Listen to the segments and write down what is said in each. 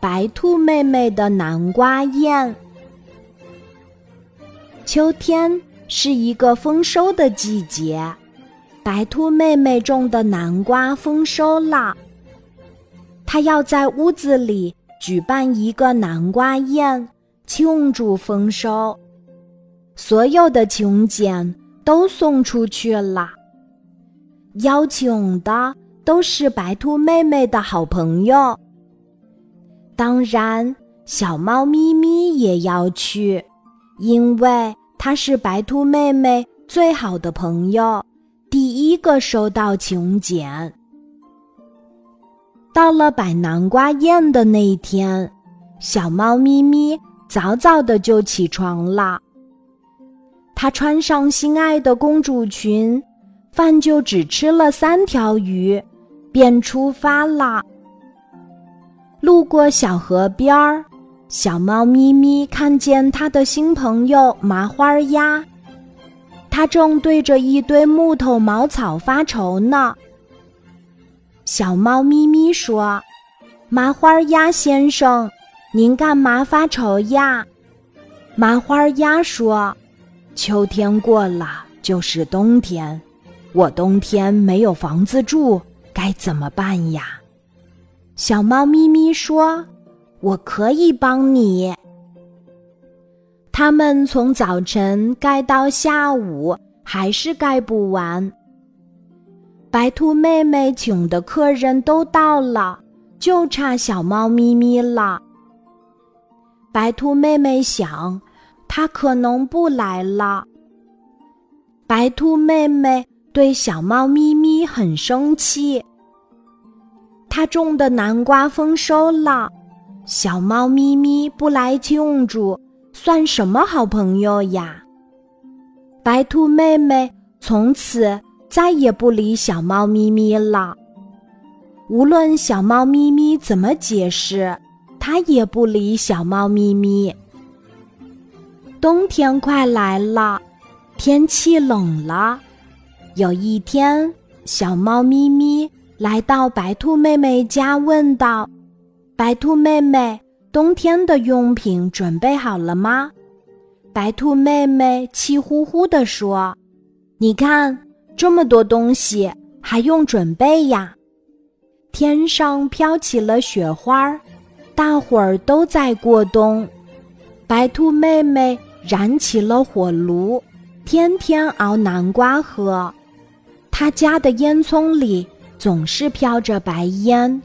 白兔妹妹的南瓜宴。秋天是一个丰收的季节，白兔妹妹种的南瓜丰收了。她要在屋子里举办一个南瓜宴，庆祝丰收。所有的请柬都送出去了，邀请的都是白兔妹妹的好朋友。当然，小猫咪咪也要去，因为它是白兔妹妹最好的朋友，第一个收到请柬。到了摆南瓜宴的那一天，小猫咪咪早早的就起床了。它穿上心爱的公主裙，饭就只吃了三条鱼，便出发了。路过小河边儿，小猫咪咪看见它的新朋友麻花鸭，它正对着一堆木头茅草发愁呢。小猫咪咪说：“麻花鸭先生，您干嘛发愁呀？”麻花鸭说：“秋天过了就是冬天，我冬天没有房子住，该怎么办呀？”小猫咪咪说：“我可以帮你。”他们从早晨盖到下午，还是盖不完。白兔妹妹请的客人都到了，就差小猫咪咪了。白兔妹妹想，它可能不来了。白兔妹妹对小猫咪咪很生气。他种的南瓜丰收了，小猫咪咪不来庆祝，算什么好朋友呀？白兔妹妹从此再也不理小猫咪咪了。无论小猫咪咪怎么解释，它也不理小猫咪咪。冬天快来了，天气冷了。有一天，小猫咪咪。来到白兔妹妹家，问道：“白兔妹妹，冬天的用品准备好了吗？”白兔妹妹气呼呼地说：“你看，这么多东西，还用准备呀？”天上飘起了雪花，大伙儿都在过冬。白兔妹妹燃起了火炉，天天熬南瓜喝。她家的烟囱里。总是飘着白烟。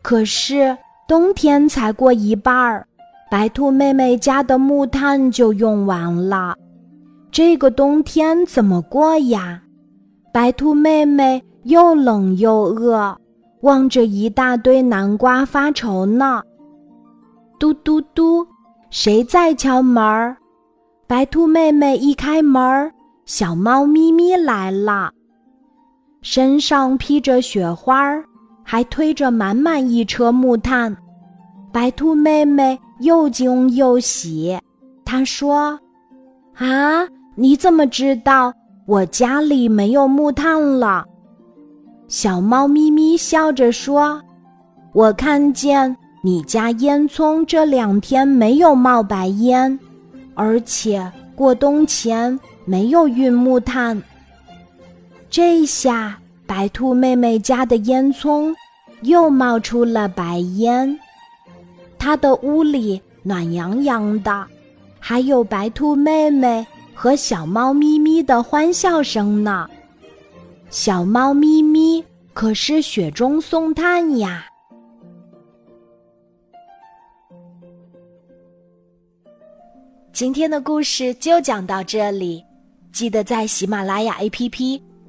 可是冬天才过一半儿，白兔妹妹家的木炭就用完了。这个冬天怎么过呀？白兔妹妹又冷又饿，望着一大堆南瓜发愁呢。嘟嘟嘟，谁在敲门儿？白兔妹妹一开门儿，小猫咪咪来了。身上披着雪花儿，还推着满满一车木炭。白兔妹妹又惊又喜，她说：“啊，你怎么知道我家里没有木炭了？”小猫咪咪笑着说：“我看见你家烟囱这两天没有冒白烟，而且过冬前没有运木炭。”这下，白兔妹妹家的烟囱又冒出了白烟，她的屋里暖洋洋的，还有白兔妹妹和小猫咪咪的欢笑声呢。小猫咪咪可是雪中送炭呀！今天的故事就讲到这里，记得在喜马拉雅 APP。